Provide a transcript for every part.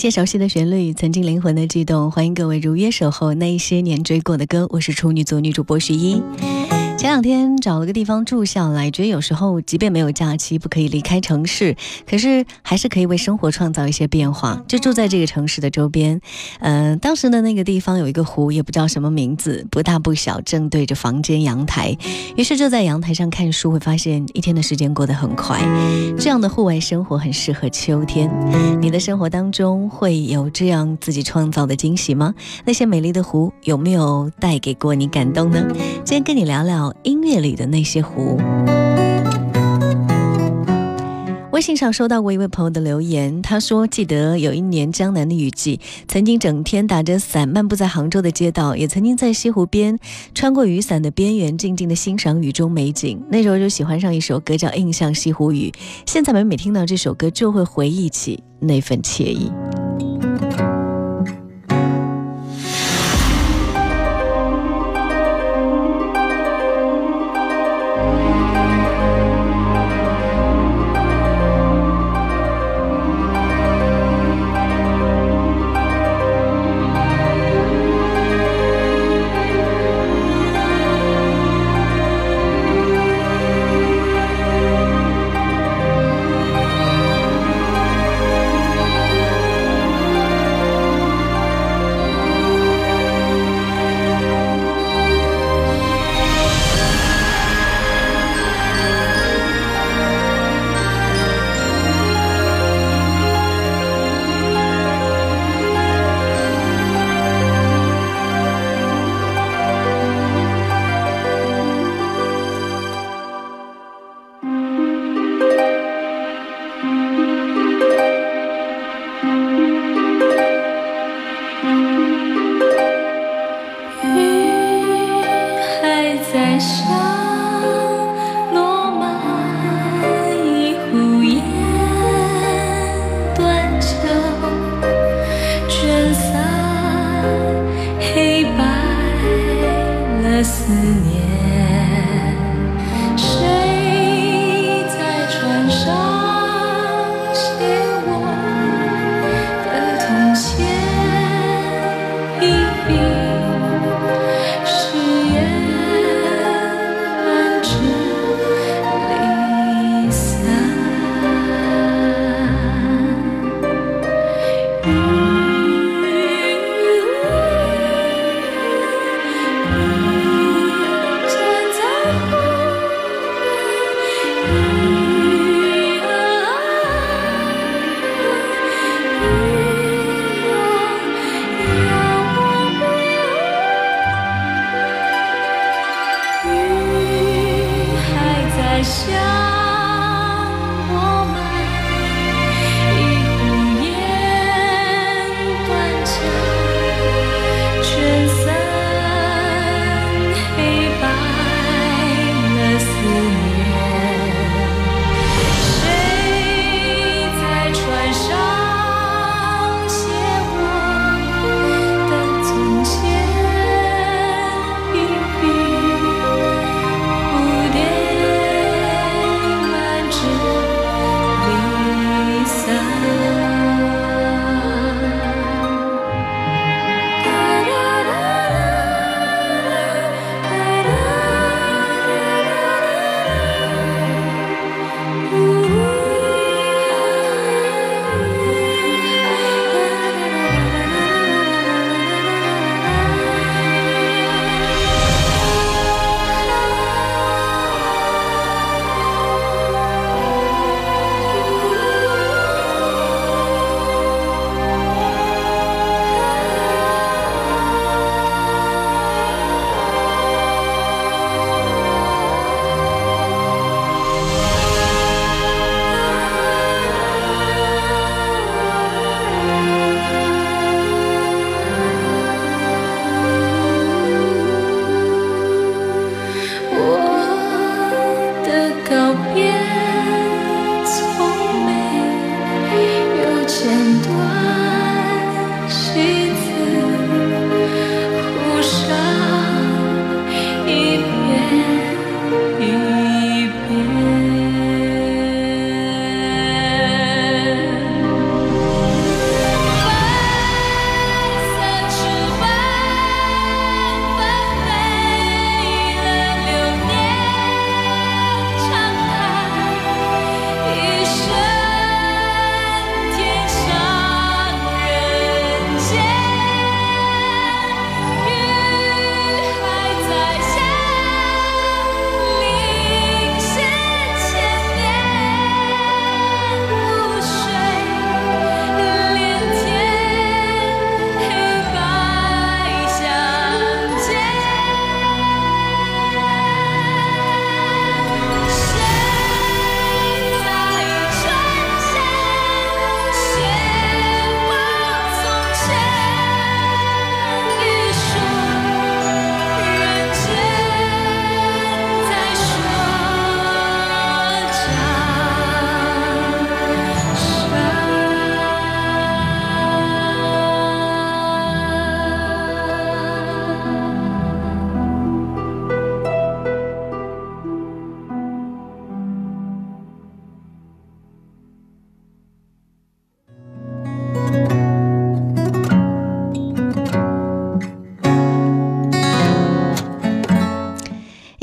些熟悉的旋律，曾经灵魂的悸动。欢迎各位如约守候那一些年追过的歌。我是处女座女主播徐一。前两天找了个地方住下来，觉得有时候即便没有假期，不可以离开城市，可是还是可以为生活创造一些变化。就住在这个城市的周边，嗯、当时的那个地方有一个湖，也不知道什么名字，不大不小，正对着房间阳台。于是就在阳台上看书，会发现一天的时间过得很快。这样的户外生活很适合秋天。你的生活当中会有这样自己创造的惊喜吗？那些美丽的湖有没有带给过你感动呢？今天跟你聊聊音乐里的那些湖。微信上收到过一位朋友的留言，他说：“记得有一年江南的雨季，曾经整天打着伞漫步在杭州的街道，也曾经在西湖边穿过雨伞的边缘，静静的欣赏雨中美景。那时候就喜欢上一首歌叫《印象西湖雨》，现在每每听到这首歌，就会回忆起那份惬意。”笑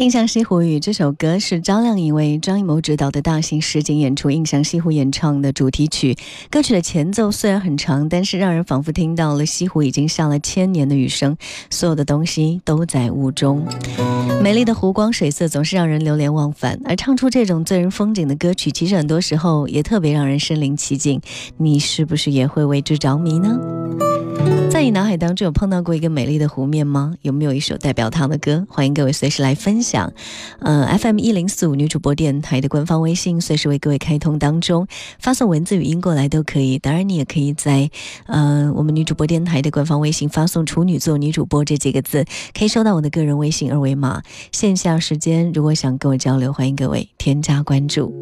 印象西湖雨》这首歌是张靓颖为张艺谋执导的大型实景演出《印象西湖》演唱的主题曲。歌曲的前奏虽然很长，但是让人仿佛听到了西湖已经下了千年的雨声，所有的东西都在雾中。美丽的湖光水色总是让人流连忘返，而唱出这种醉人风景的歌曲，其实很多时候也特别让人身临其境。你是不是也会为之着迷呢？在你脑海当中有碰到过一个美丽的湖面吗？有没有一首代表它的歌？欢迎各位随时来分享。呃，FM 一零四五女主播电台的官方微信随时为各位开通当中，发送文字语音过来都可以。当然，你也可以在呃我们女主播电台的官方微信发送“处女座女主播”这几个字，可以收到我的个人微信二维码。线下时间如果想跟我交流，欢迎各位添加关注。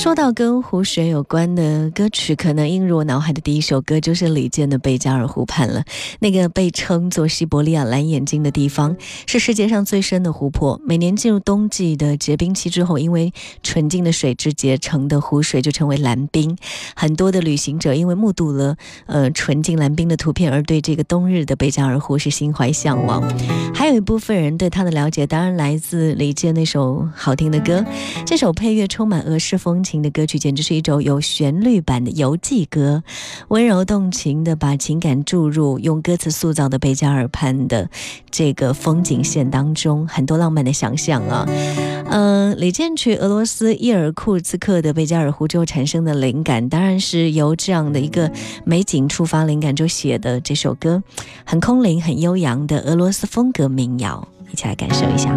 说到跟湖水有关的歌曲，可能映入我脑海的第一首歌就是李健的《贝加尔湖畔》了。那个被称作西伯利亚蓝眼睛的地方，是世界上最深的湖泊。每年进入冬季的结冰期之后，因为纯净的水质结成的湖水就成为蓝冰。很多的旅行者因为目睹了呃纯净蓝冰的图片，而对这个冬日的贝加尔湖是心怀向往。还有一部分人对它的了解，当然来自李健那首好听的歌。这首配乐充满俄式风情。情的歌曲简直是一首有旋律版的游记歌，温柔动情的把情感注入，用歌词塑造的贝加尔畔的这个风景线当中，很多浪漫的想象啊。嗯，李健去俄罗斯伊尔库茨克的贝加尔湖之后产生的灵感，当然是由这样的一个美景触发灵感，就写的这首歌，很空灵、很悠扬的俄罗斯风格民谣，一起来感受一下。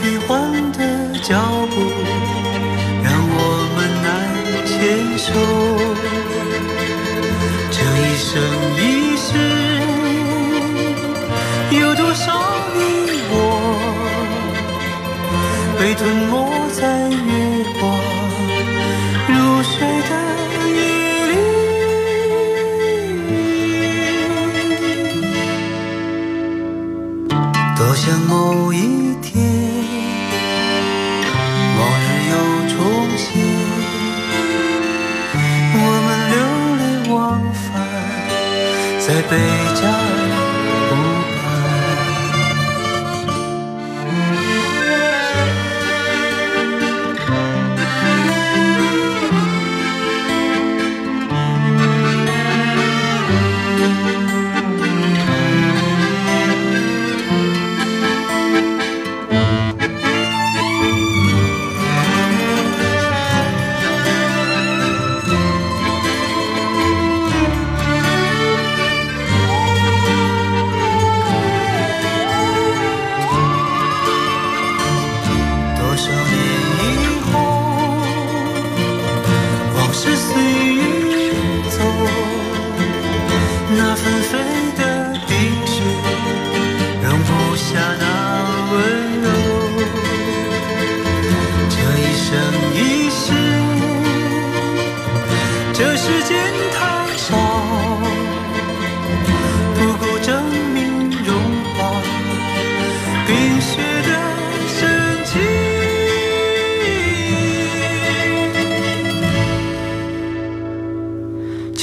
变幻的脚步，让我们难牵手。这一生一世，有多少你我？被吞没在月光如水的夜里，多想某一北疆。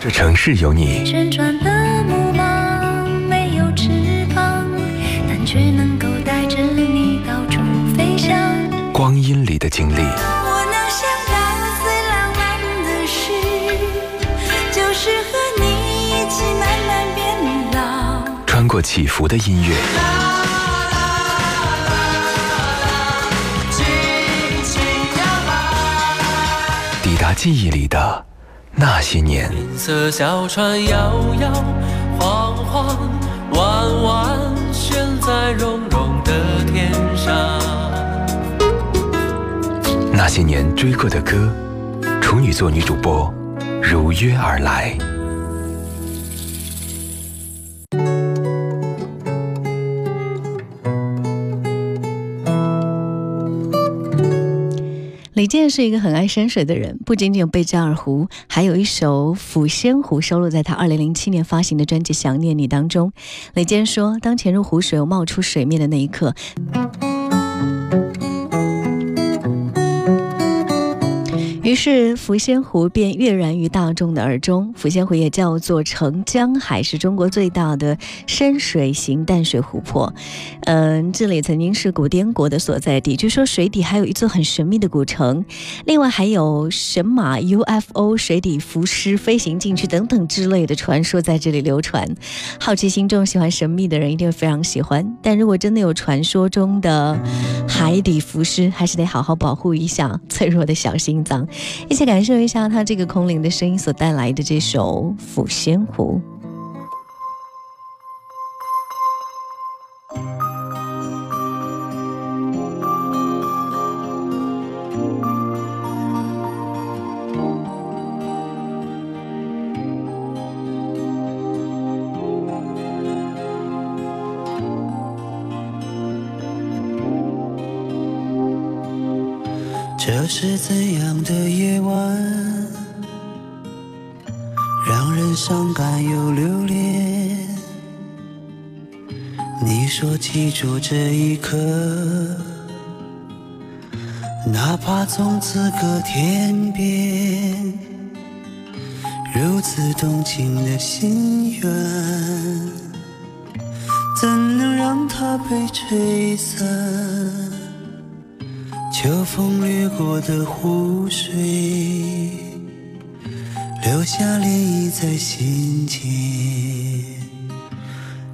这城市有你，旋转的木马没有翅膀，但却能够带着你到处飞翔。光阴里的经历，我能想到最浪漫的事，就是和你一起慢慢变老。穿过起伏的音乐，抵达记忆里的那些年。银色小船摇摇晃晃，弯弯悬在绒绒的天上。那些年追过的歌，处女座女主播如约而来。是一个很爱山水的人，不仅仅有贝加尔湖，还有一首《抚仙湖》收录在他2007年发行的专辑《想念你》当中。雷坚说：“当潜入湖水又冒出水面的那一刻。”于是，抚仙湖便跃然于大众的耳中。抚仙湖也叫做澄江海，是中国最大的深水型淡水湖泊。嗯，这里曾经是古滇国的所在地，据说水底还有一座很神秘的古城。另外，还有神马 UFO、水底浮尸飞行进去等等之类的传说在这里流传。好奇心重、喜欢神秘的人一定会非常喜欢。但如果真的有传说中的海底浮尸，还是得好好保护一下脆弱的小心脏。一起感受一下他这个空灵的声音所带来的这首《抚仙湖》。伤感又留恋？你说记住这一刻，哪怕从此隔天边，如此动情的心愿，怎能让它被吹散？秋风掠过的湖水，留下涟漪在心间。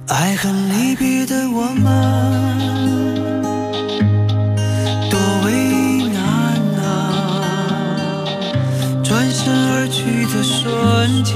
爱恨离别的我们，多为难啊！转身而去的瞬间，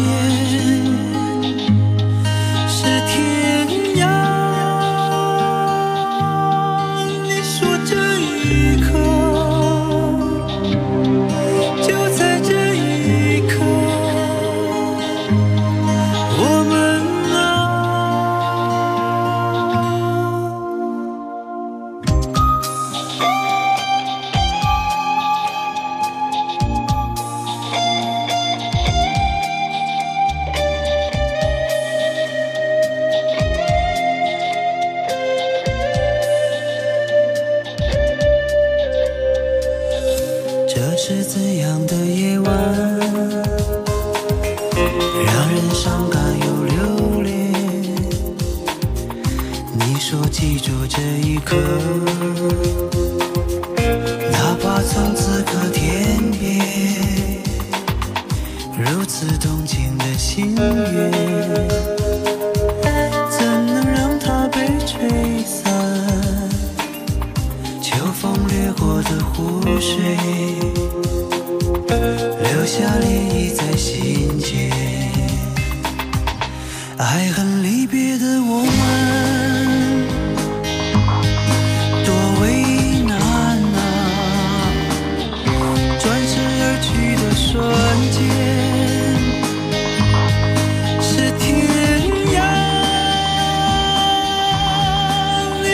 说记住这一刻，哪怕从此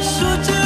说着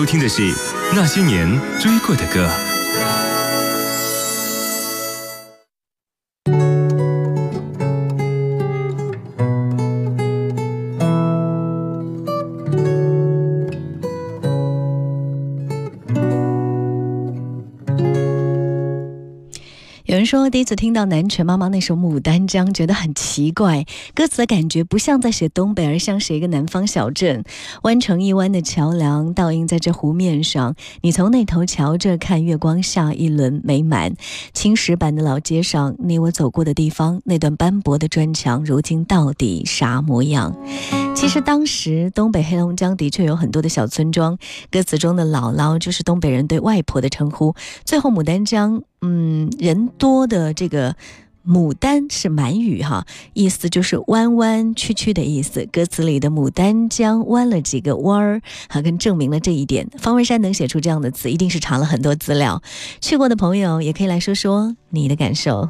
收听的是那些年追过的歌。说第一次听到南拳妈妈那首《牡丹江》，觉得很奇怪，歌词的感觉不像在写东北，而像是一个南方小镇。弯成一弯的桥梁倒映在这湖面上，你从那头瞧着看月光下一轮美满。青石板的老街上，你我走过的地方，那段斑驳的砖墙，如今到底啥模样？其实当时东北黑龙江的确有很多的小村庄，歌词中的姥姥就是东北人对外婆的称呼。最后牡丹江。嗯，人多的这个牡丹是满语哈，意思就是弯弯曲曲的意思。歌词里的牡丹江弯了几个弯儿，还更证明了这一点。方文山能写出这样的词，一定是查了很多资料。去过的朋友也可以来说说你的感受。